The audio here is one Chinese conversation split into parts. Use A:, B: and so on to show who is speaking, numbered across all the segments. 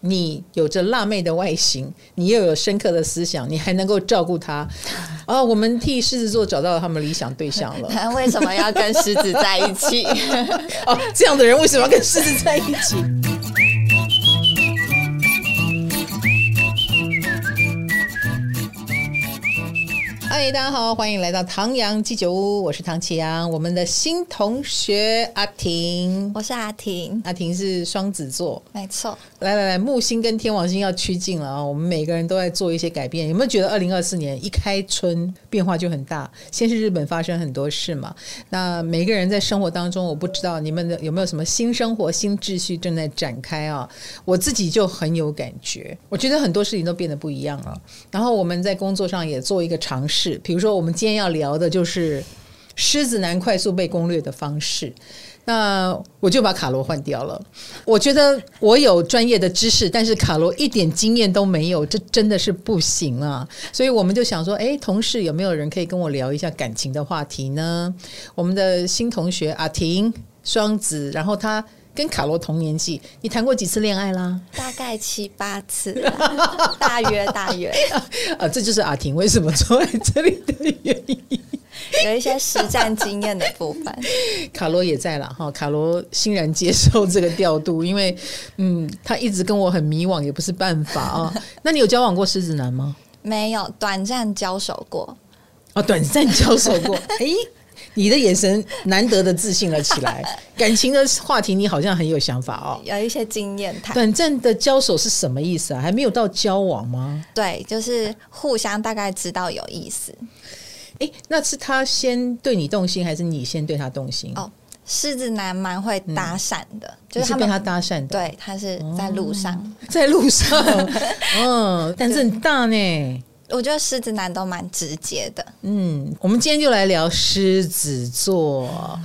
A: 你有着辣妹的外形，你又有深刻的思想，你还能够照顾他。哦，我们替狮子座找到了他们理想对象了。
B: 他 为什么要跟狮子在一起？
A: 哦，这样的人为什么要跟狮子在一起？嗨，大家好，欢迎来到唐阳鸡酒屋，我是唐启阳，我们的新同学阿婷，
B: 我是阿婷，
A: 阿婷是双子座，
B: 没错。
A: 来来来，木星跟天王星要趋近了啊！我们每个人都在做一些改变。有没有觉得二零二四年一开春变化就很大？先是日本发生很多事嘛。那每个人在生活当中，我不知道你们的有没有什么新生活、新秩序正在展开啊？我自己就很有感觉，我觉得很多事情都变得不一样了。然后我们在工作上也做一个尝试，比如说我们今天要聊的就是狮子男快速被攻略的方式。那我就把卡罗换掉了。我觉得我有专业的知识，但是卡罗一点经验都没有，这真的是不行啊！所以我们就想说，哎，同事有没有人可以跟我聊一下感情的话题呢？我们的新同学阿婷，双子，然后他跟卡罗同年纪，你谈过几次恋爱啦？
B: 大概七八次，大 约大约。
A: 啊，这就是阿婷为什么坐在这里的原因。
B: 有一些实战经验的部分，
A: 卡罗也在了哈。卡罗欣然接受这个调度，因为嗯，他一直跟我很迷惘，也不是办法啊。那你有交往过狮子男吗？
B: 没有，短暂交手过。
A: 哦，短暂交手过。哎，你的眼神难得的自信了起来。感情的话题，你好像很有想法哦。
B: 有一些经验谈。
A: 短暂的交手是什么意思啊？还没有到交往吗？
B: 对，就是互相大概知道有意思。
A: 哎，那是他先对你动心，还是你先对他动心？
B: 哦，狮子男蛮会搭讪的，嗯、
A: 就是他被他搭讪的。
B: 对，他是在路上，哦、
A: 在路上，嗯 胆子很大呢。
B: 我觉得狮子男都蛮直接的。
A: 嗯，我们今天就来聊狮子座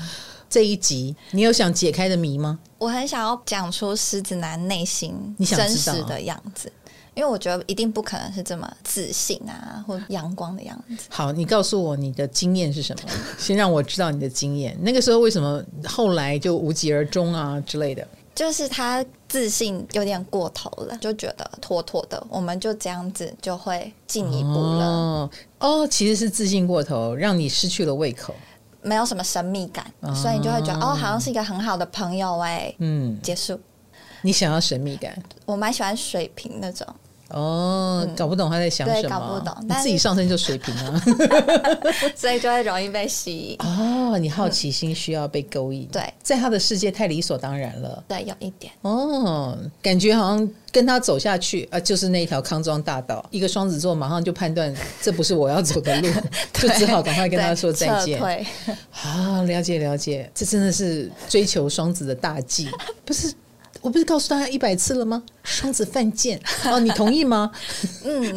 A: 这一集，你有想解开的谜吗？
B: 我很想要讲出狮子男内心真实的样子。因为我觉得一定不可能是这么自信啊，或阳光的样子。
A: 好，你告诉我你的经验是什么？先让我知道你的经验。那个时候为什么后来就无疾而终啊之类的？
B: 就是他自信有点过头了，就觉得妥妥的，我们就这样子就会进一步了。
A: 哦，哦，其实是自信过头，让你失去了胃口，
B: 没有什么神秘感，哦，所以你就会觉得哦，好像是一个很好的朋友哎。嗯，结束。
A: 你想要神秘感？
B: 我蛮喜欢水瓶那种。
A: 哦，搞不懂他在想什么，
B: 对，搞不懂。
A: 你自己上身就水平啊，
B: 所以就会容易被吸引。
A: 哦，你好奇心需要被勾引。
B: 对，
A: 在他的世界太理所当然了。
B: 对，有一点。
A: 哦，感觉好像跟他走下去啊，就是那条康庄大道。一个双子座马上就判断这不是我要走的路，就只好赶快跟他说再见。啊，了解了解，这真的是追求双子的大忌，不是？我不是告诉大家一百次了吗？双子犯贱哦，你同意吗？嗯，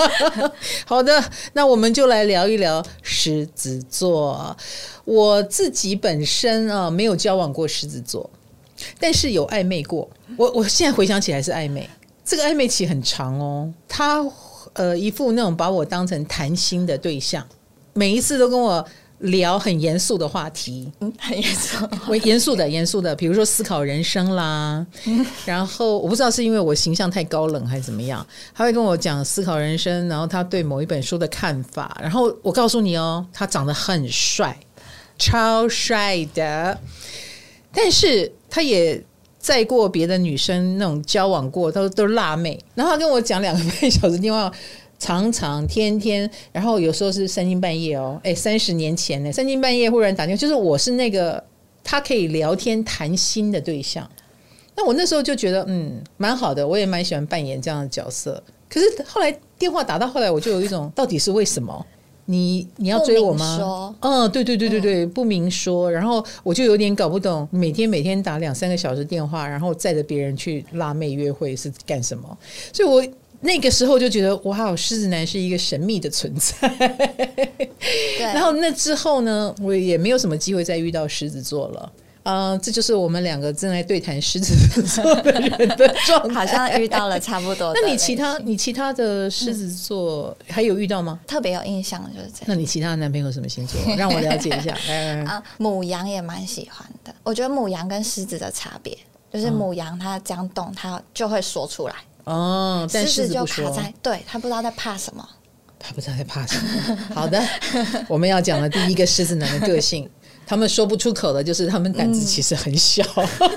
A: 好的，那我们就来聊一聊狮子座。我自己本身啊，没有交往过狮子座，但是有暧昧过。我我现在回想起来是暧昧，这个暧昧期很长哦。他呃一副那种把我当成谈心的对象，每一次都跟我。聊很严肃的话题，
B: 嗯，很严肃，
A: 我严肃的，严肃的，比如说思考人生啦，嗯，然后我不知道是因为我形象太高冷还是怎么样，他会跟我讲思考人生，然后他对某一本书的看法，然后我告诉你哦，他长得很帅，超帅的，但是他也载过别的女生那种交往过，都都是辣妹，然后他跟我讲两个半小时电话。常常天天，然后有时候是三更半夜哦，哎，三十年前呢，三更半夜忽然打电话，就是我是那个他可以聊天谈心的对象。那我那时候就觉得，嗯，蛮好的，我也蛮喜欢扮演这样的角色。可是后来电话打到后来，我就有一种，到底是为什么？你你要追我吗？嗯，对对对对对，不明说。然后我就有点搞不懂，每天每天打两三个小时电话，然后载着别人去辣妹约会是干什么？所以我。那个时候就觉得哇，狮子男是一个神秘的存在。对。然后那之后呢，我也没有什么机会再遇到狮子座了。嗯、呃，这就是我们两个正在对谈狮子座的人的状态。
B: 好像遇到了差不多。
A: 那你其他你其他的狮子座还有遇到吗？
B: 特别有印象的就是这样。
A: 那你其他的男朋友什么星座？让我了解一下。
B: 啊，母羊也蛮喜欢的。我觉得母羊跟狮子的差别。就是母羊它这样动，它就会说出来。
A: 哦，但狮子就卡
B: 在，对，他不知道在怕什么，
A: 他不知道在怕什么。好的，我们要讲的第一个狮子男的个性，他们说不出口的，就是他们胆子其实很小。嗯、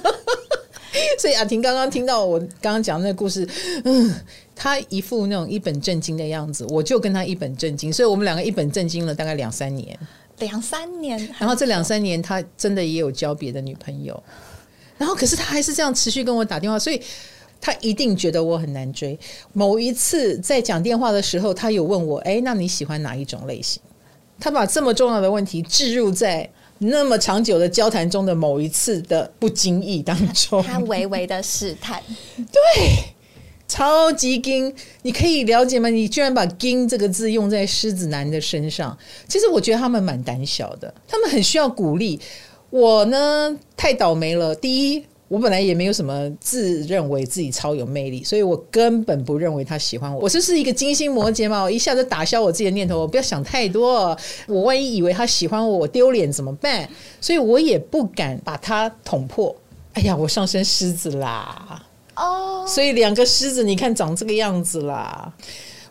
A: 所以阿婷刚刚听到我刚刚讲的那个故事，嗯，他一副那种一本正经的样子，我就跟他一本正经，所以我们两个一本正经了大概两三年。
B: 两三年，
A: 然后这两三年他真的也有交别的女朋友，然后可是他还是这样持续跟我打电话，所以他一定觉得我很难追。某一次在讲电话的时候，他有问我：“哎，那你喜欢哪一种类型？”他把这么重要的问题置入在那么长久的交谈中的某一次的不经意当中，
B: 他微微的试探，
A: 对。超级惊，你可以了解吗？你居然把“惊”这个字用在狮子男的身上。其实我觉得他们蛮胆小的，他们很需要鼓励。我呢，太倒霉了。第一，我本来也没有什么自认为自己超有魅力，所以我根本不认为他喜欢我。我就是一个金星摩羯嘛，我一下子打消我自己的念头，我不要想太多。我万一以为他喜欢我，我丢脸怎么办？所以我也不敢把他捅破。哎呀，我上升狮子啦！哦，所以两个狮子，你看长这个样子啦。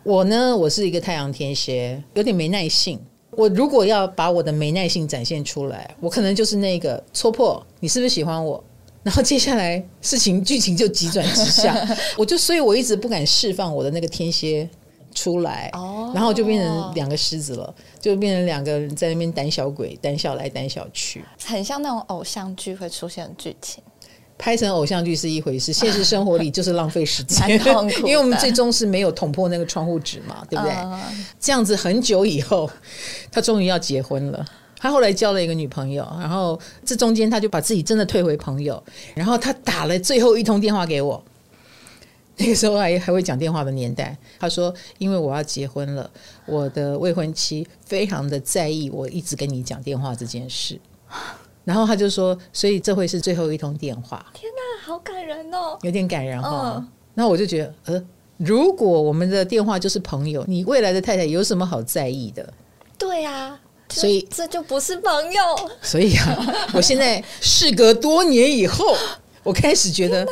A: 我呢，我是一个太阳天蝎，有点没耐性。我如果要把我的没耐性展现出来，我可能就是那个戳破你是不是喜欢我，然后接下来事情剧情就急转直下。我就所以，我一直不敢释放我的那个天蝎出来。哦，然后就变成两个狮子了，就变成两个人在那边胆小鬼，胆小来胆小去，
B: 很像那种偶像剧会出现的剧情。
A: 拍成偶像剧是一回事，现实生活里就是浪费时间，因为我们最终是没有捅破那个窗户纸嘛，对不对？这样子很久以后，他终于要结婚了。他后来交了一个女朋友，然后这中间他就把自己真的退回朋友，然后他打了最后一通电话给我。那个时候还还会讲电话的年代，他说：“因为我要结婚了，我的未婚妻非常的在意我一直跟你讲电话这件事。”然后他就说，所以这会是最后一通电话。
B: 天哪，好感人哦，
A: 有点感人哈、哦。嗯、然后我就觉得，呃，如果我们的电话就是朋友，你未来的太太有什么好在意的？
B: 对啊，
A: 所以
B: 这就不是朋友。
A: 所以啊，我现在事隔多年以后，我开始觉得，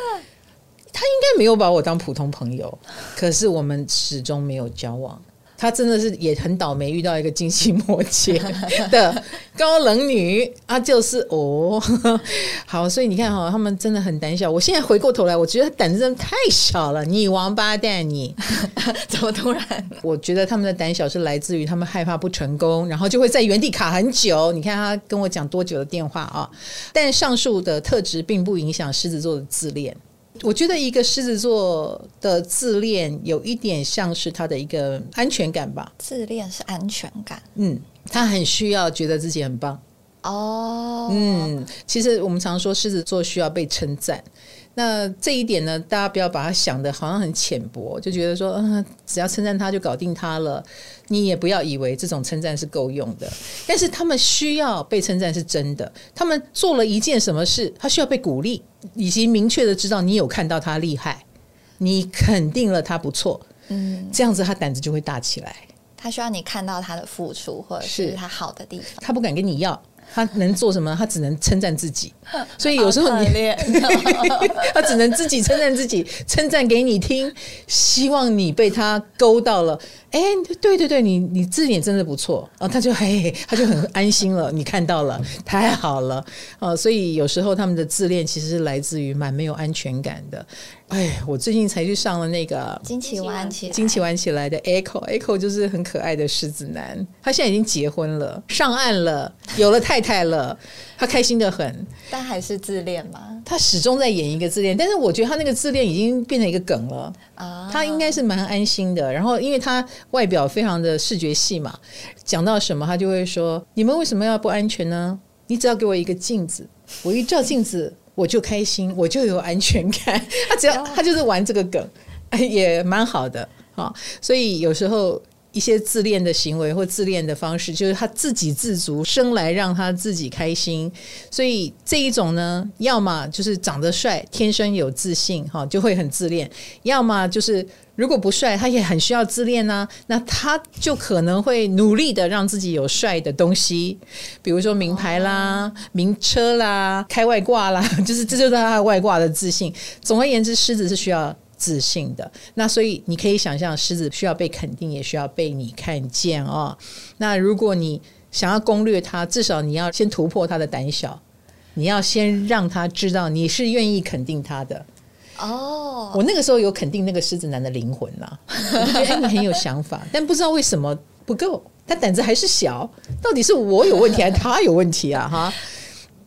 A: 他应该没有把我当普通朋友，可是我们始终没有交往。她真的是也很倒霉，遇到一个金星 摩羯的高冷女啊，就是哦，好，所以你看哈，他们真的很胆小。我现在回过头来，我觉得胆子真的太小了，你王八蛋你！
B: 怎么突然？
A: 我觉得他们的胆小是来自于他们害怕不成功，然后就会在原地卡很久。你看他跟我讲多久的电话啊？但上述的特质并不影响狮子座的自恋。我觉得一个狮子座的自恋有一点像是他的一个安全感吧。
B: 自恋是安全感，
A: 嗯，他很需要觉得自己很棒。哦，嗯，其实我们常说狮子座需要被称赞。那这一点呢，大家不要把它想的好像很浅薄，就觉得说，嗯，只要称赞他就搞定他了。你也不要以为这种称赞是够用的。但是他们需要被称赞是真的。他们做了一件什么事，他需要被鼓励，以及明确的知道你有看到他厉害，你肯定了他不错，嗯，这样子他胆子就会大起来。
B: 他需要你看到他的付出，或者是他好的地方，
A: 他不敢跟你要。他能做什么？他只能称赞自己，所以有时候你 他只能自己称赞自己，称赞给你听，希望你被他勾到了。哎，对对对，你你字眼真的不错啊，他就嘿嘿，他就很安心了。你看到了，太好了啊！所以有时候他们的自恋其实是来自于蛮没有安全感的。哎，我最近才去上了那个
B: 惊奇玩起来，
A: 惊奇玩起来的 Echo，Echo 就是很可爱的狮子男，他现在已经结婚了，上岸了，有了太太了，他开心的很。
B: 但还是自恋吗？
A: 他始终在演一个自恋，但是我觉得他那个自恋已经变成一个梗了啊。他应该是蛮安心的，然后因为他外表非常的视觉系嘛，讲到什么他就会说：“你们为什么要不安全呢？你只要给我一个镜子，我一照镜子。”我就开心，我就有安全感。他只要他就是玩这个梗，也蛮好的啊。所以有时候一些自恋的行为或自恋的方式，就是他自给自足，生来让他自己开心。所以这一种呢，要么就是长得帅，天生有自信，哈，就会很自恋；要么就是如果不帅，他也很需要自恋呢、啊。那他就可能会努力的让自己有帅的东西，比如说名牌啦、名车啦、开外挂啦，就是这就是他外挂的自信。总而言之，狮子是需要。自信的，那所以你可以想象，狮子需要被肯定，也需要被你看见哦。那如果你想要攻略他，至少你要先突破他的胆小，你要先让他知道你是愿意肯定他的。哦，我那个时候有肯定那个狮子男的灵魂啦，我觉得你很有想法，但不知道为什么不够，他胆子还是小，到底是我有问题还是他有问题啊？哈。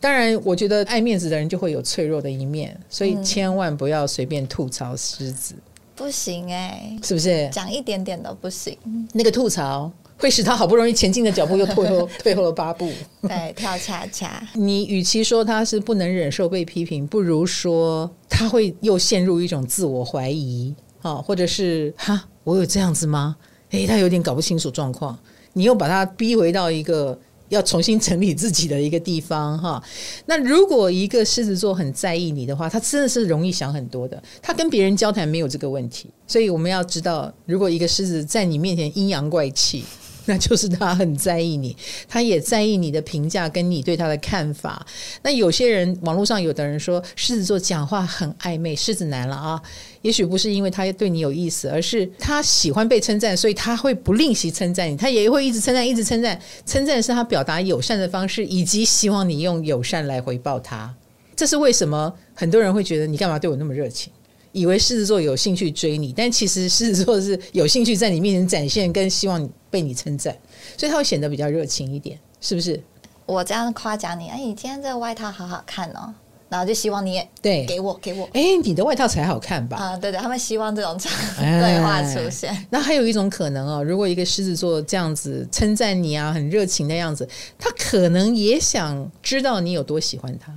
A: 当然，我觉得爱面子的人就会有脆弱的一面，所以千万不要随便吐槽狮子。
B: 嗯、不行哎、欸，
A: 是不是？
B: 讲一点点都不行。
A: 那个吐槽会使他好不容易前进的脚步又退后，退后了八步。
B: 对，跳恰恰。
A: 你与其说他是不能忍受被批评，不如说他会又陷入一种自我怀疑啊，或者是哈，我有这样子吗？诶，他有点搞不清楚状况，你又把他逼回到一个。要重新整理自己的一个地方哈。那如果一个狮子座很在意你的话，他真的是容易想很多的。他跟别人交谈没有这个问题，所以我们要知道，如果一个狮子在你面前阴阳怪气。那就是他很在意你，他也在意你的评价跟你对他的看法。那有些人，网络上有的人说狮子座讲话很暧昧，狮子男了啊。也许不是因为他对你有意思，而是他喜欢被称赞，所以他会不吝惜称赞你，他也会一直称赞，一直称赞。称赞是他表达友善的方式，以及希望你用友善来回报他。这是为什么很多人会觉得你干嘛对我那么热情？以为狮子座有兴趣追你，但其实狮子座是有兴趣在你面前展现，跟希望被你称赞，所以他会显得比较热情一点，是不是？
B: 我这样夸奖你，哎，你今天这个外套好好看哦，然后就希望你也
A: 对
B: 给我给我，
A: 哎，你的外套才好看吧？
B: 啊，对对，他们希望这种 对话出现。
A: 哎，那还有一种可能哦，如果一个狮子座这样子称赞你啊，很热情的样子，他可能也想知道你有多喜欢他。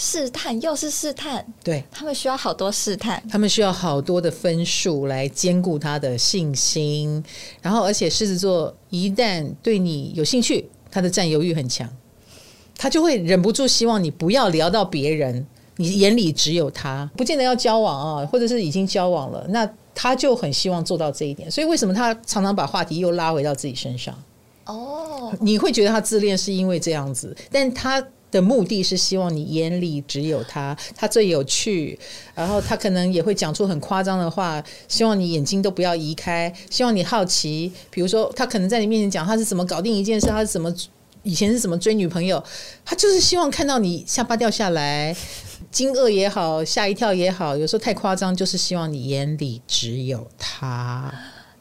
B: 试探又是试探，
A: 对，
B: 他们需要好多试探，
A: 他们需要好多的分数来兼顾他的信心。然后，而且狮子座一旦对你有兴趣，他的占有欲很强，他就会忍不住希望你不要聊到别人，你眼里只有他，不见得要交往啊，或者是已经交往了，那他就很希望做到这一点。所以，为什么他常常把话题又拉回到自己身上？哦，你会觉得他自恋是因为这样子，但他。的目的是希望你眼里只有他，他最有趣，然后他可能也会讲出很夸张的话，希望你眼睛都不要移开，希望你好奇。比如说，他可能在你面前讲他是怎么搞定一件事，他是怎么以前是怎么追女朋友，他就是希望看到你下巴掉下来，惊愕也好，吓一跳也好，有时候太夸张，就是希望你眼里只有他。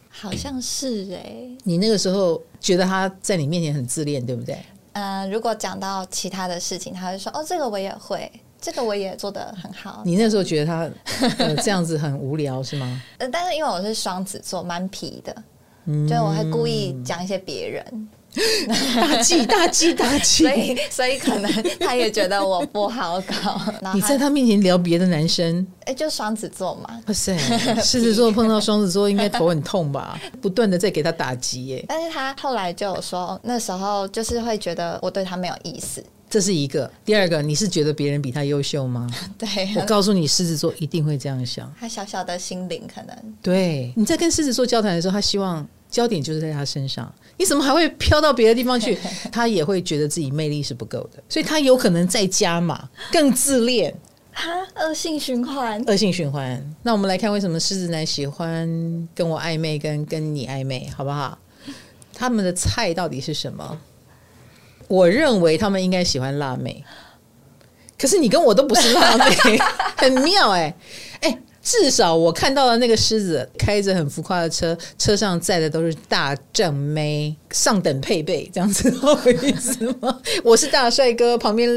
B: 好像是诶、欸，
A: 你那个时候觉得他在你面前很自恋，对不对？
B: 嗯、呃，如果讲到其他的事情，他会说：“哦，这个我也会，这个我也做得很好。”
A: 你那时候觉得他、呃、这样子很无聊是吗？
B: 呃，但是因为我是双子座，蛮皮的，嗯、就我会故意讲一些别人。
A: 大忌 大忌大忌，
B: 所以所以可能他也觉得我不好搞。
A: 你在他面前聊别的男生，
B: 哎、欸，就双子座嘛。
A: 哇塞，狮子座碰到双子座应该头很痛吧？不断的在给他打击耶。
B: 但是他后来就有说，那时候就是会觉得我对他没有意思。
A: 这是一个。第二个，你是觉得别人比他优秀吗？
B: 对，
A: 我告诉你，狮子座一定会这样想。
B: 他小小的心灵可能。
A: 对，你在跟狮子座交谈的时候，他希望焦点就是在他身上。你怎么还会飘到别的地方去？他也会觉得自己魅力是不够的，所以他有可能再加码，更自恋。
B: 哈，恶性循环，
A: 恶性循环。那我们来看，为什么狮子男喜欢跟我暧昧，跟跟你暧昧，好不好？他们的菜到底是什么？我认为他们应该喜欢辣妹，可是你跟我都不是辣妹，很妙哎、至少我看到的那个狮子开着很浮夸的车，车上载的都是大正妹，上等配备，这样子好意思吗？我是大帅哥，旁边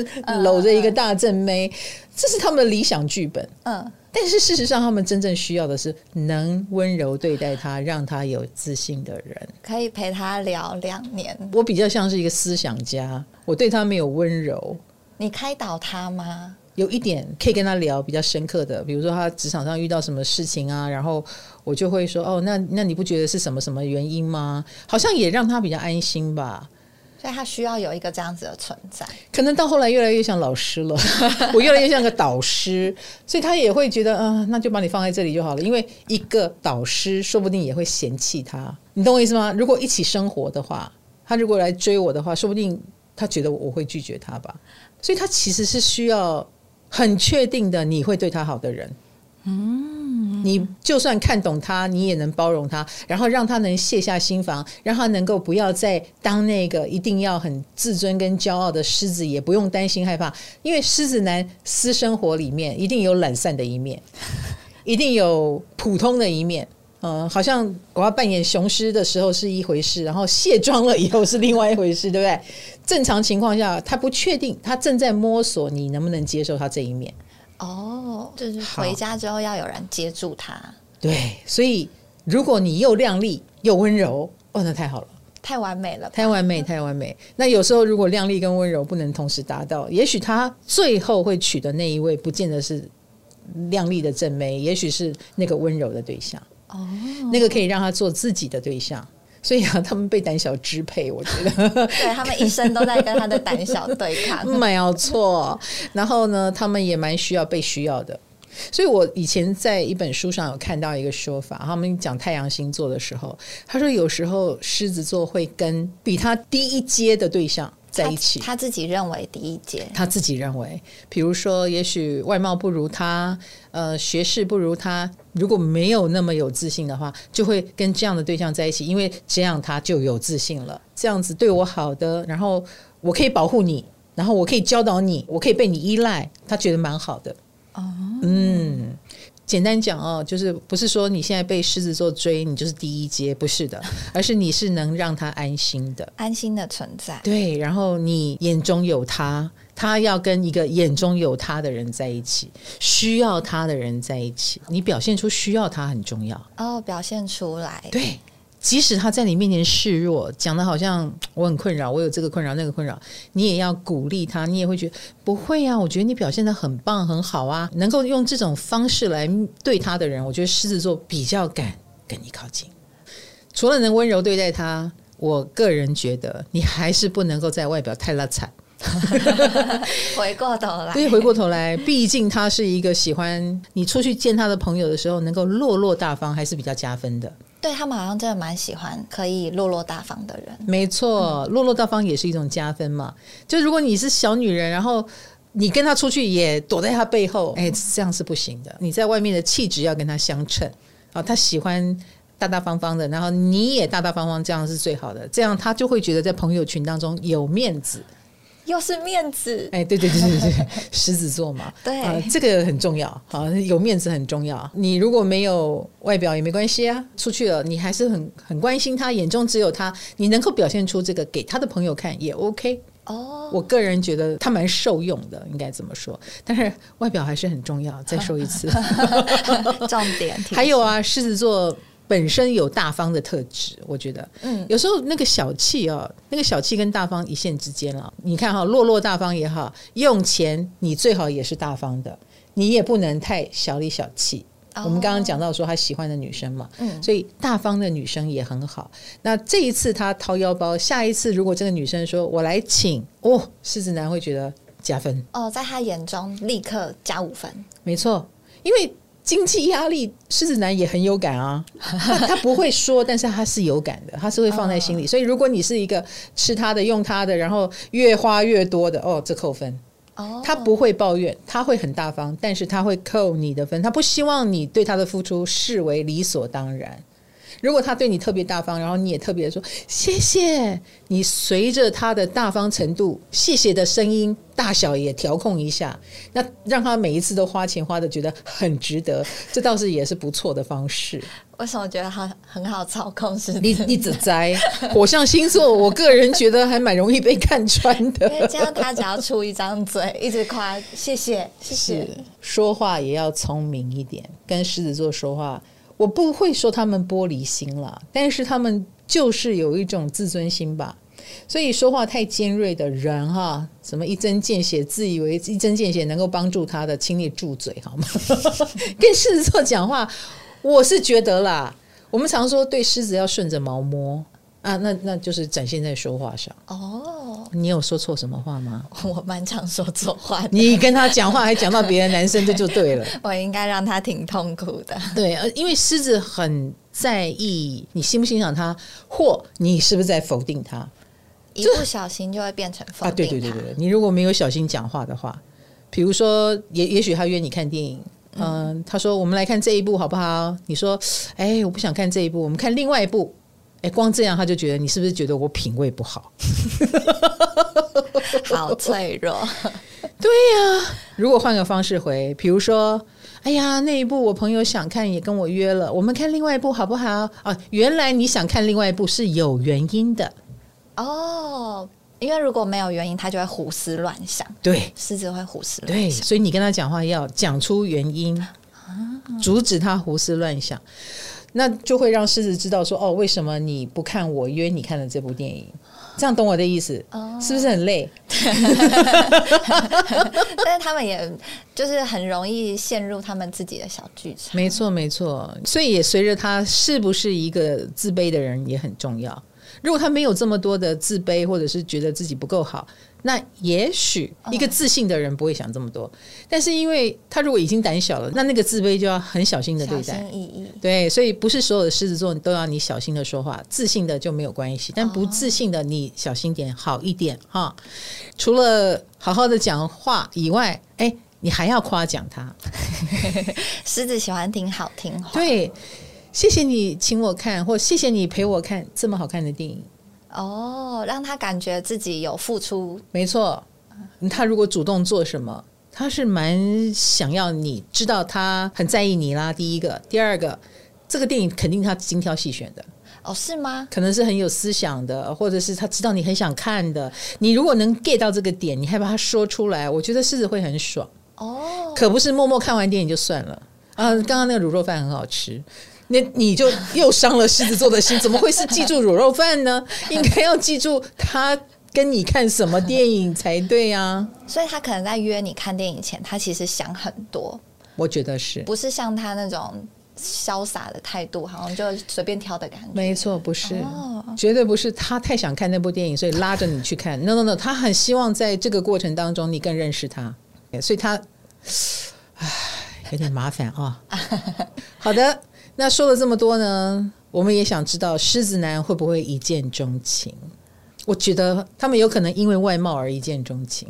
A: 搂着一个大正妹，这是他们的理想剧本。嗯，但是事实上，他们真正需要的是能温柔对待他，让他有自信的人，
B: 可以陪他聊两年。
A: 我比较像是一个思想家，我对他没有温柔。
B: 你开导他吗？
A: 有一点可以跟他聊比较深刻的，比如说他职场上遇到什么事情啊，然后我就会说哦，那那你不觉得是什么什么原因吗？好像也让他比较安心吧。
B: 所以他需要有一个这样子的存在。
A: 可能到后来越来越像老师了，我越来越像个导师，所以他也会觉得嗯、呃，那就把你放在这里就好了。因为一个导师说不定也会嫌弃他，你懂我意思吗？如果一起生活的话，他如果来追我的话，说不定他觉得我会拒绝他吧。所以他其实是需要。很确定的，你会对他好的人，嗯，你就算看懂他，你也能包容他，然后让他能卸下心防，让他能够不要再当那个一定要很自尊跟骄傲的狮子，也不用担心害怕，因为狮子男私生活里面一定有懒散的一面，一定有普通的一面。嗯，好像我要扮演雄狮的时候是一回事，然后卸妆了以后是另外一回事，对不对？正常情况下，他不确定，他正在摸索，你能不能接受他这一面？
B: 哦，就是回家之后要有人接住他。
A: 对，所以如果你又靓丽又温柔，哦，那太好了，
B: 太完美了，
A: 太完美，太完美。那有时候如果靓丽跟温柔不能同时达到，也许他最后会娶的那一位，不见得是靓丽的正妹，也许是那个温柔的对象。哦，那个可以让他做自己的对象，所以啊，他们被胆小支配，我觉得，
B: 对，他们一生都在跟他的胆小对抗，
A: 没有错。然后呢，他们也蛮需要被需要的，所以我以前在一本书上有看到一个说法，他们讲太阳星座的时候，他说有时候狮子座会跟比他低一阶的对象。在一起他，
B: 他自己认为第一阶，
A: 他自己认为，比如说，也许外貌不如他，呃，学识不如他，如果没有那么有自信的话，就会跟这样的对象在一起，因为这样他就有自信了，这样子对我好的，然后我可以保护你，然后我可以教导你，我可以被你依赖，他觉得蛮好的。哦，嗯。简单讲哦，就是不是说你现在被狮子座追，你就是第一阶，不是的，而是你是能让他安心的，
B: 安心的存在。
A: 对，然后你眼中有他，他要跟一个眼中有他的人在一起，需要他的人在一起，你表现出需要他很重要
B: 哦，表现出来，
A: 对。即使他在你面前示弱，讲的好像我很困扰，我有这个困扰那个困扰，你也要鼓励他，你也会觉得不会啊，我觉得你表现的很棒很好啊，能够用这种方式来对他的人，我觉得狮子座比较敢跟你靠近。除了能温柔对待他，我个人觉得你还是不能够在外表太邋遢。
B: 回过头来，
A: 对，回过头来，毕竟他是一个喜欢你出去见他的朋友的时候，能够落落大方，还是比较加分的。
B: 对，他们好像真的蛮喜欢可以落落大方的人，
A: 没错，落落大方也是一种加分嘛。就如果你是小女人，然后你跟他出去也躲在他背后，哎，这样是不行的。你在外面的气质要跟他相称啊，他喜欢大大方方的，然后你也大大方方，这样是最好的。这样他就会觉得在朋友群当中有面子。
B: 又是面子，
A: 哎，对对对对对，狮子座嘛，
B: 对、呃，
A: 这个很重要，好，有面子很重要。你如果没有外表也没关系啊，出去了你还是很很关心他，眼中只有他，你能够表现出这个给他的朋友看也 OK。哦，我个人觉得他蛮受用的，应该这么说。但是外表还是很重要，再说一次，
B: 重点。
A: 还有啊，狮子座。本身有大方的特质，我觉得，嗯，有时候那个小气哦，那个小气跟大方一线之间了。你看哈，落落大方也好，用钱你最好也是大方的，你也不能太小里小气。哦。我们刚刚讲到说他喜欢的女生嘛，嗯，所以大方的女生也很好。那这一次他掏腰包，下一次如果这个女生说我来请，哦，狮子男会觉得加分
B: 哦，在他眼中立刻加五分，
A: 没错，因为。经济压力，狮子男也很有感啊。他他不会说，但是他是有感的，他是会放在心里。所以，如果你是一个吃他的、用他的，然后越花越多的，哦，这扣分。他不会抱怨，他会很大方，但是他会扣你的分。他不希望你对他的付出视为理所当然。如果他对你特别大方，然后你也特别说谢谢，你随着他的大方程度，谢谢的声音大小也调控一下，那让他每一次都花钱花的觉得很值得，这倒是也是不错的方式。
B: 为什么觉得他很好操控？是
A: 你你只在火象星座，我个人觉得还蛮容易被看穿的。
B: 因为这样他只要出一张嘴，一直夸谢谢谢谢，
A: 说话也要聪明一点，跟狮子座说话。我不会说他们玻璃心了，但是他们就是有一种自尊心吧。所以说话太尖锐的人哈，什么一针见血，自以为一针见血能够帮助他的，请你住嘴好吗？跟狮子座讲话，我是觉得啦，我们常说对狮子要顺着毛摸。啊，那那就是展现在说话上哦。你有说错什么话吗？
B: 我蛮常说错话的。
A: 你跟他讲话还讲到别的男生，这就对了。
B: 我应该让他挺痛苦的。
A: 对，呃，因为狮子很在意你欣不欣赏他，或你是不是在否定他。
B: 一不小心就会变成否定。啊，
A: 对对对对，你如果没有小心讲话的话，比如说，也也许他约你看电影，嗯、呃，他说我们来看这一部好不好？你说，哎，我不想看这一部，我们看另外一部。哎，光这样他就觉得你是不是觉得我品味不好？
B: 好脆弱。
A: 对呀、啊，如果换个方式回，比如说，哎呀，那一部我朋友想看，也跟我约了，我们看另外一部好不好？啊，原来你想看另外一部是有原因的
B: 哦，因为如果没有原因，他就会胡思乱想。
A: 对，
B: 狮子会胡思乱想。
A: 对，所以你跟他讲话要讲出原因，阻止他胡思乱想。那就会让狮子知道说哦，为什么你不看我约你看的这部电影？这样懂我的意思？哦，是不是很累？但
B: 是他们也就是很容易陷入他们自己的小剧场。
A: 没错，没错。所以也随着他是不是一个自卑的人也很重要。如果他没有这么多的自卑，或者是觉得自己不够好。那也许一个自信的人不会想这么多，但是因为他如果已经胆小了，那那个自卑就要很小心的对待。对，所以不是所有的狮子座都要你小心的说话，自信的就没有关系，但不自信的你小心点好一点哈。除了好好的讲话以外，哎，你还要夸奖他。
B: 狮子喜欢听好听话。
A: 对，谢谢你请我看，或谢谢你陪我看这么好看的电影。
B: 哦，让他感觉自己有付出，
A: 没错。他如果主动做什么，他是蛮想要你知道他很在意你啦。第一个，第二个，这个电影肯定他精挑细选的。
B: 哦，是吗？
A: 可能是很有思想的，或者是他知道你很想看的。你如果能 get 到这个点，你还把它说出来，我觉得狮子会很爽。哦，可不是默默看完电影就算了啊。刚刚那个卤肉饭很好吃。那你就又伤了狮子座的心，怎么会是记住卤肉饭呢？应该要记住他跟你看什么电影才对啊！
B: 所以他可能在约你看电影前，他其实想很多。
A: 我觉得是，
B: 不是像他那种潇洒的态度，好像就随便挑的感觉。
A: 没错，不是，哦，绝对不是。他太想看那部电影，所以拉着你去看。No No No，他很希望在这个过程当中你更认识他，所以他，唉，有点麻烦啊。好的。那说了这么多呢，我们也想知道狮子男会不会一见钟情？我觉得他们有可能因为外貌而一见钟情。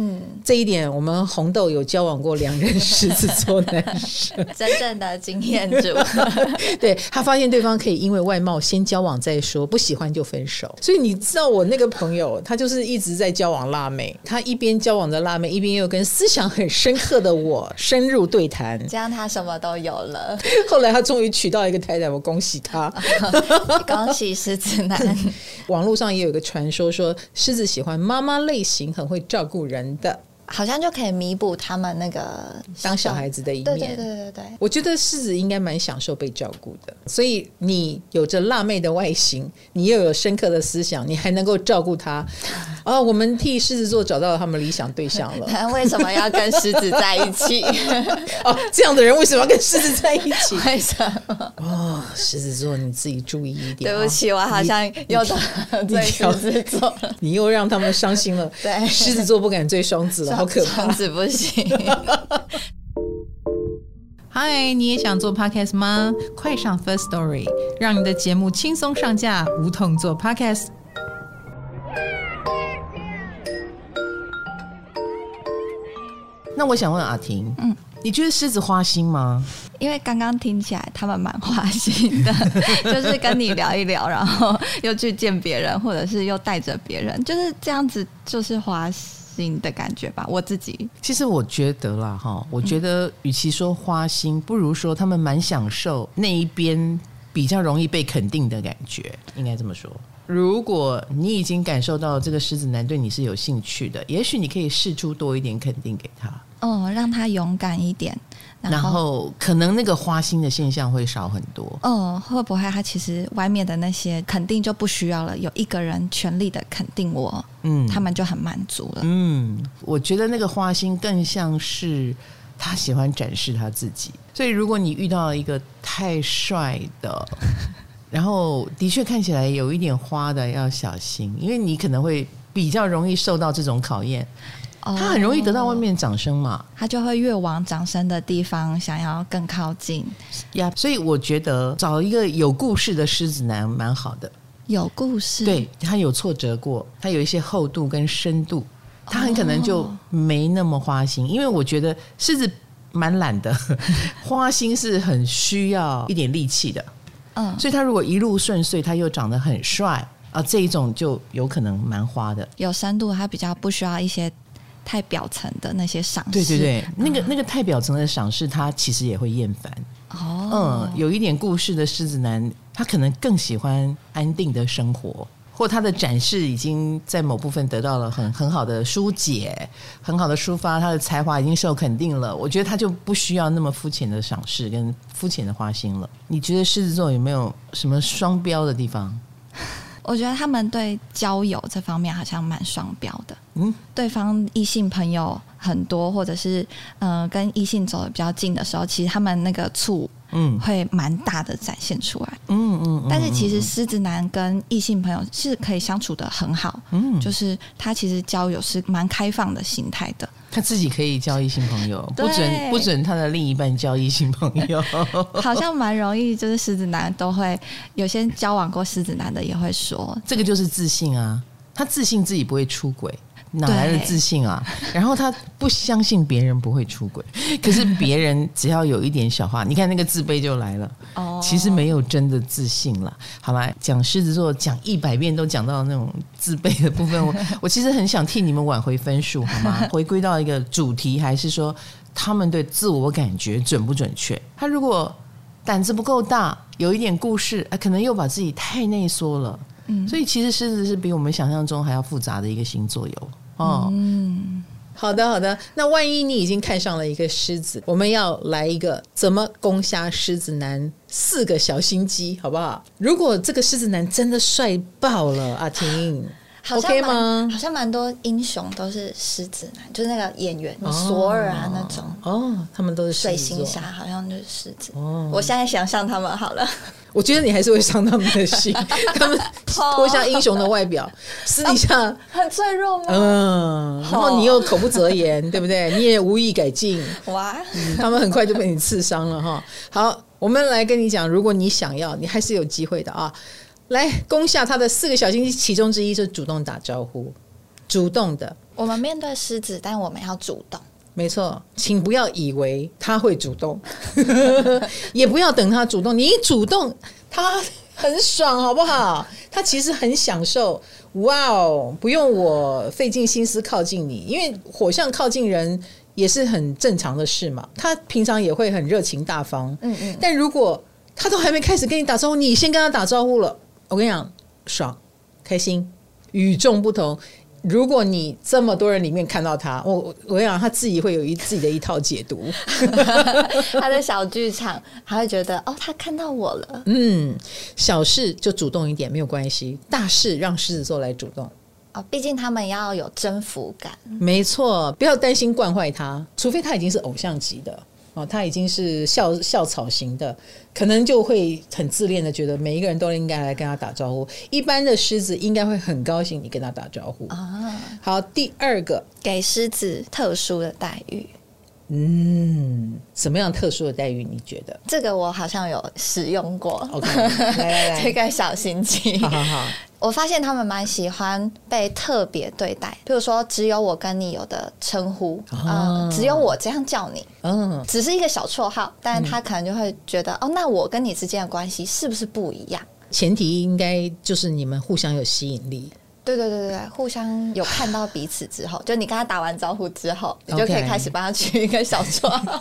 A: 嗯，这一点我们红豆有交往过两任狮子座男生，
B: 真正的经验主。
A: 对，他发现对方可以因为外貌先交往再说，不喜欢就分手。所以你知道我那个朋友，他就是一直在交往辣妹，他一边交往着辣妹，一边又跟思想很深刻的我深入对谈，
B: 这样他什么都有了。
A: 后来他终于娶到一个太太，我恭喜他，
B: 恭喜狮子男。
A: 网络上也有个传说，说狮子喜欢妈妈类型，很会照顾人。的，
B: 好像就可以弥补他们那个
A: 当小孩子的一面。
B: 对对对对对，
A: 我觉得狮子应该蛮享受被照顾的。所以你有着辣妹的外形，你又有深刻的思想，你还能够照顾他。哦，我们替狮子座找到了他们理想对象了。
B: 他为什么要跟狮子在一起？
A: 哦，这样的人为什么要跟狮子在一起？
B: 为什么？
A: 哦，狮子座你自己注意一点。
B: 对不起，我好像又得罪狮子座了，
A: 你又让他们伤心了。
B: 对，
A: 狮子座不敢追双子了，好可怕。
B: 双子不行。
A: 嗨，你也想做 podcast 吗？快上 First Story，让你的节目轻松上架，无痛做 podcast。那我想问阿婷，嗯，你觉得狮子花心吗？
B: 因为刚刚听起来他们蛮花心的，就是跟你聊一聊，然后又去见别人，或者是又带着别人，就是这样子，就是花心的感觉吧。我自己
A: 其实我觉得啦，哈，我觉得与其说花心，不如说他们蛮享受那一边比较容易被肯定的感觉，应该这么说。如果你已经感受到这个狮子男对你是有兴趣的，也许你可以试出多一点肯定给他。
B: 哦，让他勇敢一点，
A: 然后可能那个花心的现象会少很多。
B: 嗯，会不会他其实外面的那些肯定就不需要了？有一个人全力的肯定我，嗯，他们就很满足了。
A: 嗯，我觉得那个花心更像是他喜欢展示他自己。所以如果你遇到一个太帅的，然后的确看起来有一点花的，要小心，因为你可能会比较容易受到这种考验。他很容易得到外面掌声嘛，
B: 他就会越往掌声的地方想要更靠近
A: 呀。所以我觉得找一个有故事的狮子男蛮好的，
B: 有故事，
A: 对，他有挫折过，他有一些厚度跟深度，他很可能就没那么花心。因为我觉得狮子蛮懒的，花心是很需要一点力气的。嗯，所以他如果一路顺遂，他又长得很帅啊，这一种就有可能蛮花的，
B: 有深度，他比较不需要一些。太表层的那些赏识，
A: 对对对，那个那个太表层的赏识，他其实也会厌烦。哦，嗯，有一点故事的狮子男，他可能更喜欢安定的生活，或他的展示已经在某部分得到了很很好的疏解，很好的抒发，他的才华已经受肯定了。我觉得他就不需要那么肤浅的赏识跟肤浅的花心了。你觉得狮子座有没有什么双标的地方？
B: 我觉得他们对交友这方面好像蛮双标的。嗯，对方异性朋友很多，或者是嗯、呃、跟异性走的比较近的时候，其实他们那个醋嗯会蛮大的展现出来。嗯嗯。但是其实狮子男跟异性朋友是可以相处的很好。嗯，就是他其实交友是蛮开放的心态的。
A: 他自己可以交异性朋友，不准不准他的另一半交异性朋友，
B: 好像蛮容易。就是狮子男都会有些交往过狮子男的也会说，
A: 这个就是自信啊，他自信自己不会出轨。哪来的自信啊？然后他不相信别人不会出轨，可是别人只要有一点小话，你看那个自卑就来了。哦，其实没有真的自信了。好吧，讲狮子座讲一百遍都讲到那种自卑的部分，我 我其实很想替你们挽回分数，好吗？回归到一个主题，还是说他们对自我感觉准不准确？他如果胆子不够大，有一点故事，啊可能又把自己太内缩了。嗯，所以其实狮子是比我们想象中还要复杂的一个星座哟。哦，嗯，好的好的。那万一你已经看上了一个狮子，我们要来一个怎么攻下狮子男四个小心机，好不好？如果这个狮子男真的帅爆了，阿婷。
B: 好像 OK 吗？好像蛮多英雄都是狮子男，就是那个演员索尔啊那种。
A: 哦，他们都是
B: 水星侠，好像就是狮子。哦，我现在想象他们好了。
A: 我觉得你还是会伤他们的心，他们脱下英雄的外表，私底下
B: 很脆弱吗？
A: 嗯，然后你又口不择言，对不对？你也无意改进。哇，他们很快就被你刺伤了哈。好，我们来跟你讲，如果你想要，你还是有机会的啊。来攻下他的四个小星期，其中之一就是主动打招呼，主动的。
B: 我们面对狮子，但我们要主动。
A: 没错，请不要以为他会主动，也不要等他主动。你一主动，他很爽，好不好？他其实很享受。哇哦，不用我费尽心思靠近你，因为火象靠近人也是很正常的事嘛。他平常也会很热情大方。嗯嗯。但如果他都还没开始跟你打招呼，你先跟他打招呼了。我跟你讲，爽，开心，与众不同。如果你这么多人里面看到他，我我跟你讲，他自己会有一自己的一套解读。
B: 他的小剧场，他会觉得哦，他看到我了。
A: 嗯，小事就主动一点没有关系，大事让狮子座来主动。
B: 哦，毕竟他们要有征服感。
A: 没错，不要担心惯坏他，除非他已经是偶像级的。哦，他已经是校校草型的，可能就会很自恋的觉得每一个人都应该来跟他打招呼。一般的狮子应该会很高兴你跟他打招呼啊。好，第二个，
B: 给狮子特殊的待遇。
A: 嗯，什么样特殊的待遇？你觉得？
B: 这个我好像有使用过。
A: OK，来来来，
B: 这个小心机。
A: 好好好。
B: 我发现他们蛮喜欢被特别对待，比如说只有我跟你有的称呼，啊、呃，只有我这样叫你，嗯，只是一个小绰号，但是他可能就会觉得，哦，那我跟你之间的关系是不是不一样？
A: 前提应该就是你们互相有吸引力。
B: 对对对对，互相有看到彼此之后，就你跟他打完招呼之后，你就可以开始帮他取一个小绰号。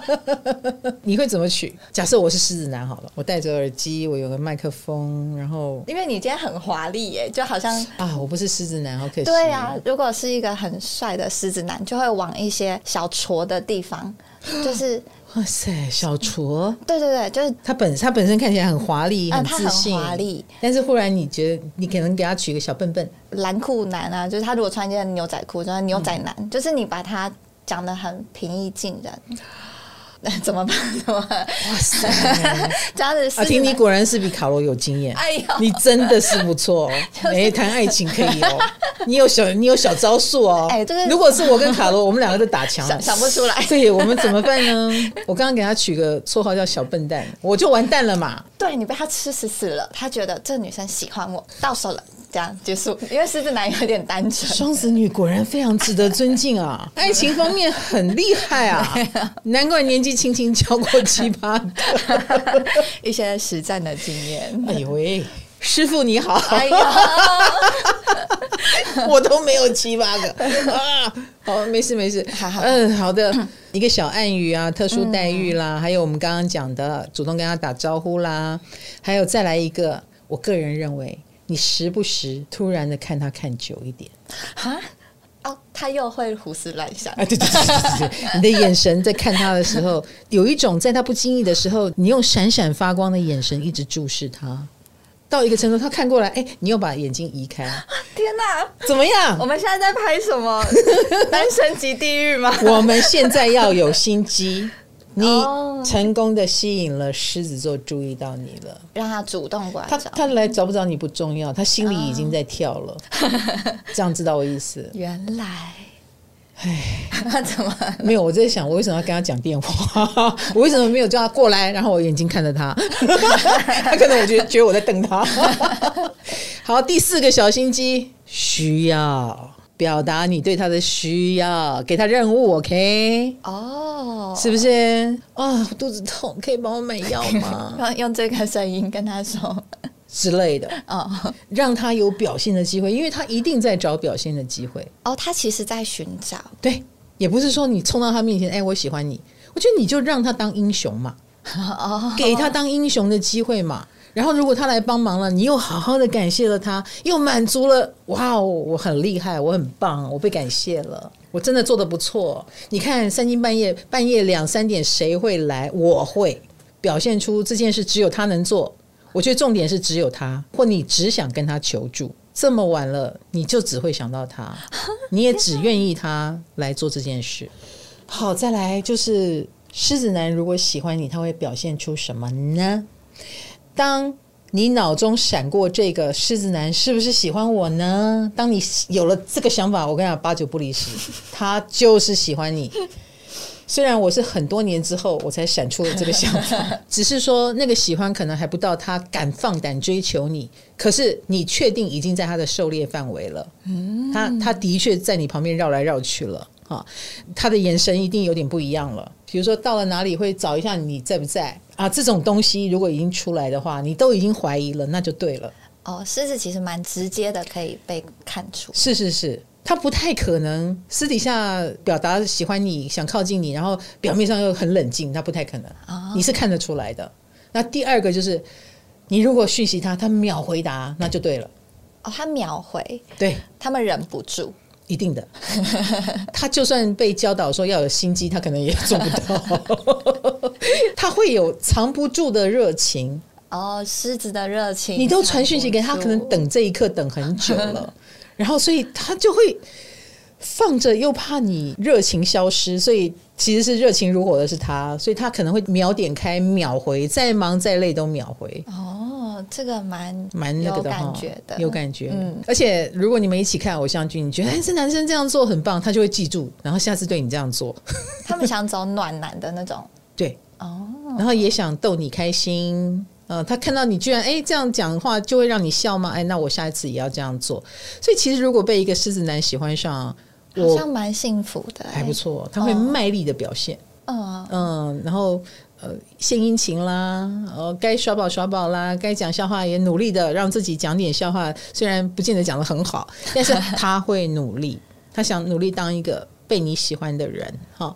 A: 你会怎么取？假设我是狮子男好了，我戴着耳机，我有个麦克风，然后
B: 因为你今天很华丽耶，就好像
A: 啊，我不是狮子男，好可惜。
B: 对啊，如果是一个很帅的狮子男，就会往一些小矬的地方，就是。
A: 哇塞，小厨！
B: 对对对，就是
A: 他本他本身看起来很华丽，很自信，
B: 呃、华丽。
A: 但是忽然你觉得，你可能给他取一个小笨笨
B: 蓝裤男啊，就是他如果穿一件牛仔裤，就是牛仔男，嗯、就是你把他讲的很平易近人。怎么办？怎么办？哇塞！这样子，阿婷，你果然是比卡罗有经验。哎呦，你真的是不错。哎，谈爱情可以哦。你有小，你有小招数哦。哎，就是如果是我跟卡罗，我们两个都打墙，想想不出来。
A: 对，我们怎么办呢？我刚刚给他取个绰号叫小笨蛋，我就完蛋了嘛。
B: 对，你被他吃死死了，他觉得这女生喜欢我，到手了。这样结束，因为狮子男有点单纯。
A: 双子女果然非常值得尊敬啊，爱情方面很厉害 啊，难怪年纪轻轻交过七八个，
B: 一些实战的经验。
A: 哎呦喂，师傅你好，我都没有七八个啊。好，没事没事，嗯，好的，一个小暗语啊，特殊待遇啦，还有我们刚刚讲的主动跟他打招呼啦，还有再来一个，我个人认为。你时不时突然的看他看久一点，
B: 哈哦，他又会胡思乱想。
A: 啊，对对对对对，你的眼神在看他的时候，有一种在他不经意的时候，你用闪闪发光的眼神一直注视他，到一个程度，他看过来，哎，你又把眼睛移开。
B: 天哪，
A: 怎么样？
B: 我们现在在拍什么？单身级地狱吗？
A: 我们现在要有心机。你成功的吸引了狮子座注意到你了，
B: 让他主动过来
A: 找他。他来找不找你不重要，他心里已经在跳了。哦、这样知道我意思？
B: 原来，
A: 哎，
B: 他 怎么
A: 没有？我在想，我为什么要跟他讲电话？我为什么没有叫他过来？然后我眼睛看着他，他可能我觉得觉得我在瞪他。好，第四个小心机，需要。表达你对他的需要，给他任务，OK？哦，oh. 是不是？啊、哦，肚子痛，可以帮我买药吗？
B: 用这个声音跟他说
A: 之类的，哦，oh. 让他有表现的机会，因为他一定在找表现的机会。
B: 哦，oh, 他其实在寻找。
A: 对，也不是说你冲到他面前，哎，我喜欢你，我觉得你就让他当英雄嘛，哦，oh. 给他当英雄的机会嘛。然后，如果他来帮忙了，你又好好的感谢了他，又满足了，哇哦，我很厉害，我很棒，我被感谢了，我真的做的不错。你看，三更半夜，半夜两三点，谁会来？我会表现出这件事只有他能做。我觉得重点是只有他，或你只想跟他求助。这么晚了，你就只会想到他，你也只愿意他来做这件事。好，再来就是狮子男，如果喜欢你，他会表现出什么呢？当你脑中闪过这个狮子男是不是喜欢我呢？当你有了这个想法，我跟你讲，八九不离十，他就是喜欢你。虽然我是很多年之后我才闪出了这个想法，只是说那个喜欢可能还不到他敢放胆追求你，可是你确定已经在他的狩猎范围了。嗯，他他的确在你旁边绕来绕去了。啊，他的眼神一定有点不一样了。比如说到了哪里会找一下你在不在啊？这种东西如果已经出来的话，你都已经怀疑了，那就对了。
B: 哦，狮子其实蛮直接的，可以被看出。
A: 是是是，他不太可能私底下表达喜欢你，想靠近你，然后表面上又很冷静，他不太可能。哦，你是看得出来的。那第二个就是，你如果讯息他，他秒回答，那就对了。
B: 哦，他秒回，
A: 对，
B: 他们忍不住。
A: 一定的，他就算被教导说要有心机，他可能也做不到。他会有藏不住的热情
B: 哦，狮子的热情，
A: 你都传讯息给他，可能等这一刻等很久了，然后所以他就会放着，又怕你热情消失，所以其实是热情如火的是他，所以他可能会秒点开、秒回，再忙再累都秒回。哦。
B: 这个蛮
A: 蛮那个的
B: 感觉的，
A: 有感觉。嗯，而且如果你们一起看偶像剧，你觉得哎，这男生这样做很棒，他就会记住，然后下次对你这样做。
B: 他们想找暖男的那种，
A: 对哦，然后也想逗你开心。呃，他看到你居然哎这样讲话，就会让你笑吗？哎，那我下一次也要这样做。所以其实如果被一个狮子男喜欢上，
B: 好像蛮幸福的，
A: 还不错。他会卖力的表现，嗯嗯，然后呃献殷勤啦，呃该耍宝耍宝啦，该讲笑话也努力的让自己讲点笑话，虽然不见得讲的很好，但是他会努力，他想努力当一个被你喜欢的人。哈，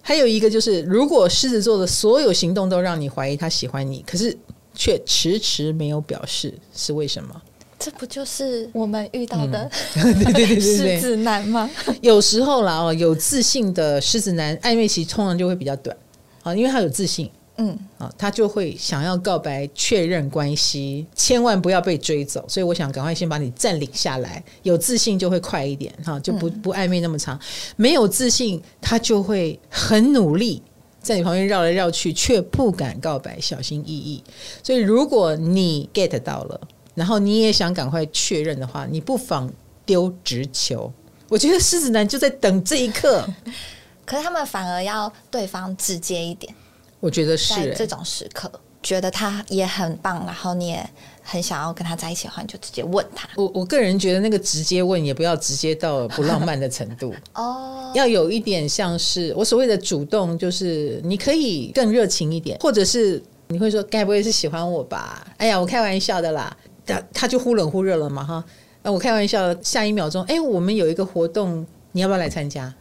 A: 还有一个就是，如果狮子座的所有行动都让你怀疑他喜欢你，可是却迟迟没有表示，是为什么？
B: 这不就是我们遇到的、
A: 嗯、对对对对对
B: 狮子男吗？
A: 有时候啦哦，有自信的狮子男暧昧期通常就会比较短啊，因为他有自信，嗯啊，他就会想要告白确认关系，千万不要被追走。所以我想赶快先把你占领下来。有自信就会快一点哈，就不不暧昧那么长。没有自信，他就会很努力在你旁边绕来绕去，却不敢告白，小心翼翼。所以如果你 get 到了。然后你也想赶快确认的话，你不妨丢直球。我觉得狮子男就在等这一刻，
B: 可是他们反而要对方直接一点。
A: 我觉得是、欸、
B: 这种时刻，觉得他也很棒，然后你也很想要跟他在一起的话，你就直接问他。
A: 我我个人觉得那个直接问也不要直接到不浪漫的程度 哦，要有一点像是我所谓的主动，就是你可以更热情一点，或者是你会说该不会是喜欢我吧？哎呀，我开玩笑的啦。他他就忽冷忽热了嘛哈，那我开玩笑，下一秒钟，哎，我们有一个活动，你要不要来参加？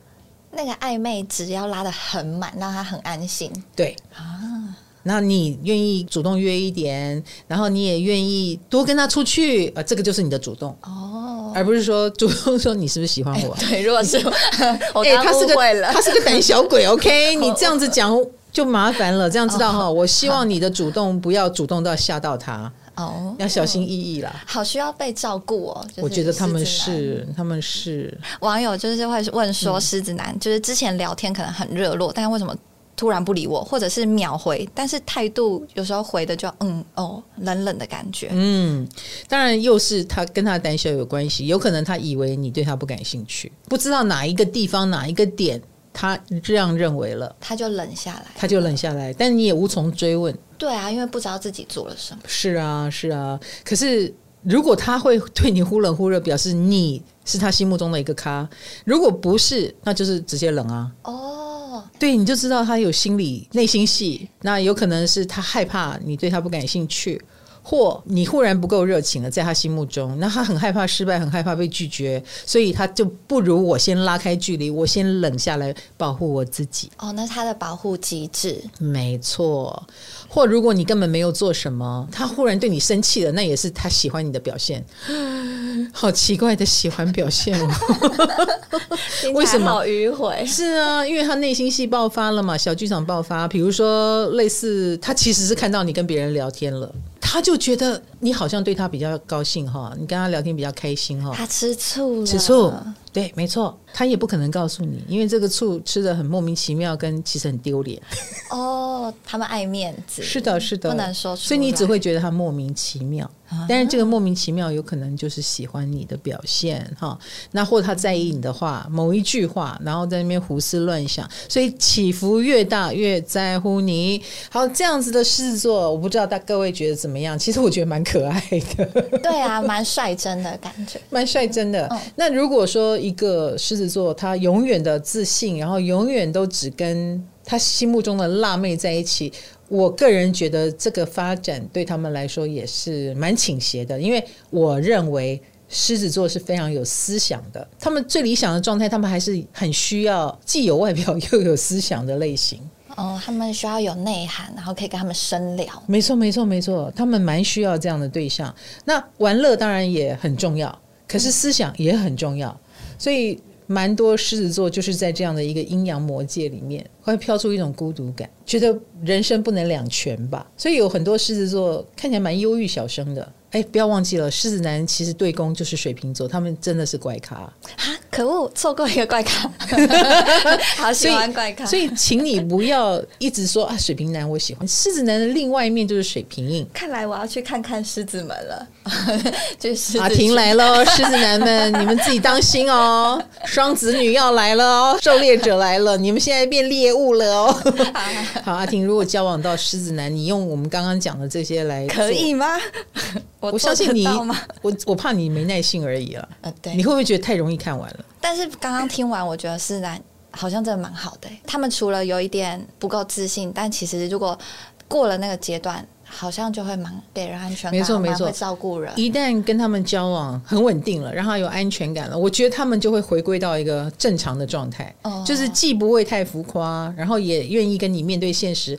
B: 那个暧昧值要拉的很满，让他很安心。
A: 对啊，那你愿意主动约一点，然后你也愿意多跟他出去啊，这个就是你的主动哦，而不是说主动说你是不是喜欢我？
B: 对，如果是 我
A: 哎，他是个他是个胆小鬼，OK？你这样子讲就麻烦了，这样知道哈？我希望你的主动不要主动到吓到他。哦，要小心翼翼啦。
B: 好需要被照顾哦。
A: 我觉得他们是，他们是
B: 网友，就是会问说，狮子男就是之前聊天可能很热络，但是为什么突然不理我，或者是秒回，但是态度有时候回的就嗯哦冷冷的感觉。
A: 嗯，当然又是他跟他胆小有关系，有可能他以为你对他不感兴趣，不知道哪一个地方哪一个点。他这样认为了，
B: 他就冷下来，
A: 他就冷下来，但你也无从追问。
B: 对啊，因为不知道自己做了什么。
A: 是啊，是啊。可是如果他会对你忽冷忽热，表示你是他心目中的一个咖；如果不是，那就是直接冷啊。哦，对，你就知道他有心理内心戏。那有可能是他害怕你对他不感兴趣。或你忽然不够热情了，在他心目中，那他很害怕失败，很害怕被拒绝，所以他就不如我先拉开距离，我先冷下来保护我自己。
B: 哦，那他的保护机制，
A: 没错。或如果你根本没有做什么，他忽然对你生气了，那也是他喜欢你的表现。好奇怪的喜欢表现哦，为什么？
B: 好迂回。
A: 是啊，因为他内心戏爆发了嘛，小剧场爆发。比如说，类似他其实是看到你跟别人聊天了。他就觉得你好像对他比较高兴哈，你跟他聊天比较开心哈。
B: 他吃醋了，
A: 吃醋，对，没错。他也不可能告诉你，因为这个醋吃的很莫名其妙，跟其实很丢脸。
B: 哦，他们爱面子，
A: 是的，是的，
B: 不能说出来，
A: 所以你只会觉得他莫名其妙。但是这个莫名其妙有可能就是喜欢你的表现哈，那或者他在意你的话，某一句话，然后在那边胡思乱想，所以起伏越大越在乎你。好，这样子的狮子座，我不知道大各位觉得怎么样？其实我觉得蛮可爱的。
B: 对啊，蛮率真的感觉，
A: 蛮率真的。那如果说一个狮子座，他永远的自信，然后永远都只跟他心目中的辣妹在一起。我个人觉得这个发展对他们来说也是蛮倾斜的，因为我认为狮子座是非常有思想的，他们最理想的状态，他们还是很需要既有外表又有思想的类型。
B: 哦，他们需要有内涵，然后可以跟他们深聊。
A: 没错，没错，没错，他们蛮需要这样的对象。那玩乐当然也很重要，可是思想也很重要，所以。蛮多狮子座就是在这样的一个阴阳魔界里面，会飘出一种孤独感，觉得人生不能两全吧。所以有很多狮子座看起来蛮忧郁小生的。哎，不要忘记了，狮子男其实对攻就是水瓶座，他们真的是怪咖啊！
B: 可恶，错过一个怪咖，好喜欢怪咖。
A: 所以，请你不要一直说啊，水瓶男我喜欢。狮子男的另外一面就是水瓶印。
B: 看来我要去看看狮子们了。就是
A: 阿婷来了，狮子男们，你们自己当心哦。双子女要来了哦，狩猎者来了，你们现在变猎物了哦。好，阿婷，如果交往到狮子男，你用我们刚刚讲的这些来，
B: 可以吗？
A: 我，我相信你，我我怕你没耐性而已啊。呃，对，你会不会觉得太容易看完了？
B: 但是刚刚听完，我觉得是男好像真的蛮好的。他们除了有一点不够自信，但其实如果过了那个阶段，好像就会蛮给人安全感，
A: 没错没错，
B: 会照顾人。
A: 一旦跟他们交往很稳定了，让他有安全感了，我觉得他们就会回归到一个正常的状态，哦、就是既不会太浮夸，然后也愿意跟你面对现实。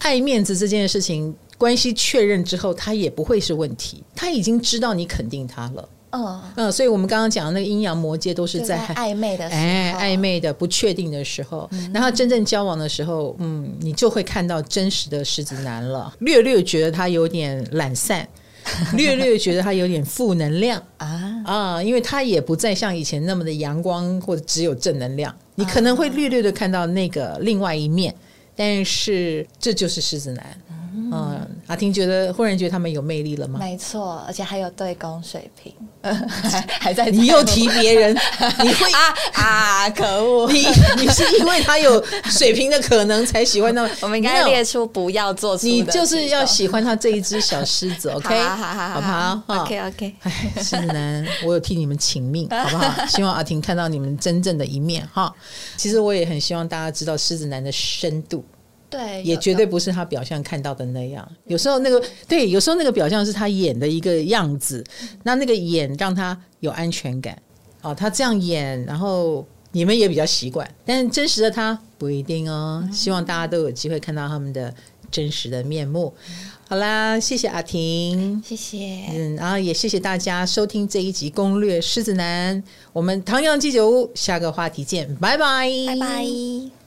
A: 爱面子这件事情，关系确认之后，他也不会是问题。他已经知道你肯定他了。嗯嗯，所以我们刚刚讲的那个阴阳魔界都是在，
B: 在暧昧的时候，
A: 哎，暧昧的不确定的时候，然、嗯、后真正交往的时候，嗯，你就会看到真实的狮子男了。略略觉得他有点懒散，略略觉得他有点负能量 啊啊，因为他也不再像以前那么的阳光或者只有正能量。你可能会略略的看到那个另外一面，但是这就是狮子男。嗯，阿婷觉得忽然觉得他们有魅力了吗？
B: 没错，而且还有对攻水瓶，还 还在。
A: 你又提别人，你会
B: 啊啊！可恶！
A: 你你是因为他有水平的可能才喜欢他们？
B: 我们应该列出不要做出。
A: 你就是要喜欢他这一只小狮子，OK？
B: 好好好，
A: 好不好
B: ？OK OK。
A: 哎，狮子男，我有替你们请命，好不好？希望阿婷看到你们真正的一面哈。其实我也很希望大家知道狮子男的深度。
B: 对，
A: 也绝对不是他表象看到的那样。有时候那个对，有时候那个表象是他演的一个样子，那那个演让他有安全感。哦，他这样演，然后你们也比较习惯。但是真实的他不一定哦。希望大家都有机会看到他们的真实的面目。好啦，谢谢阿婷，
B: 谢谢。
A: 嗯，然后也谢谢大家收听这一集攻略狮子男。我们唐阳鸡酒屋下个话题见，拜拜，
B: 拜拜。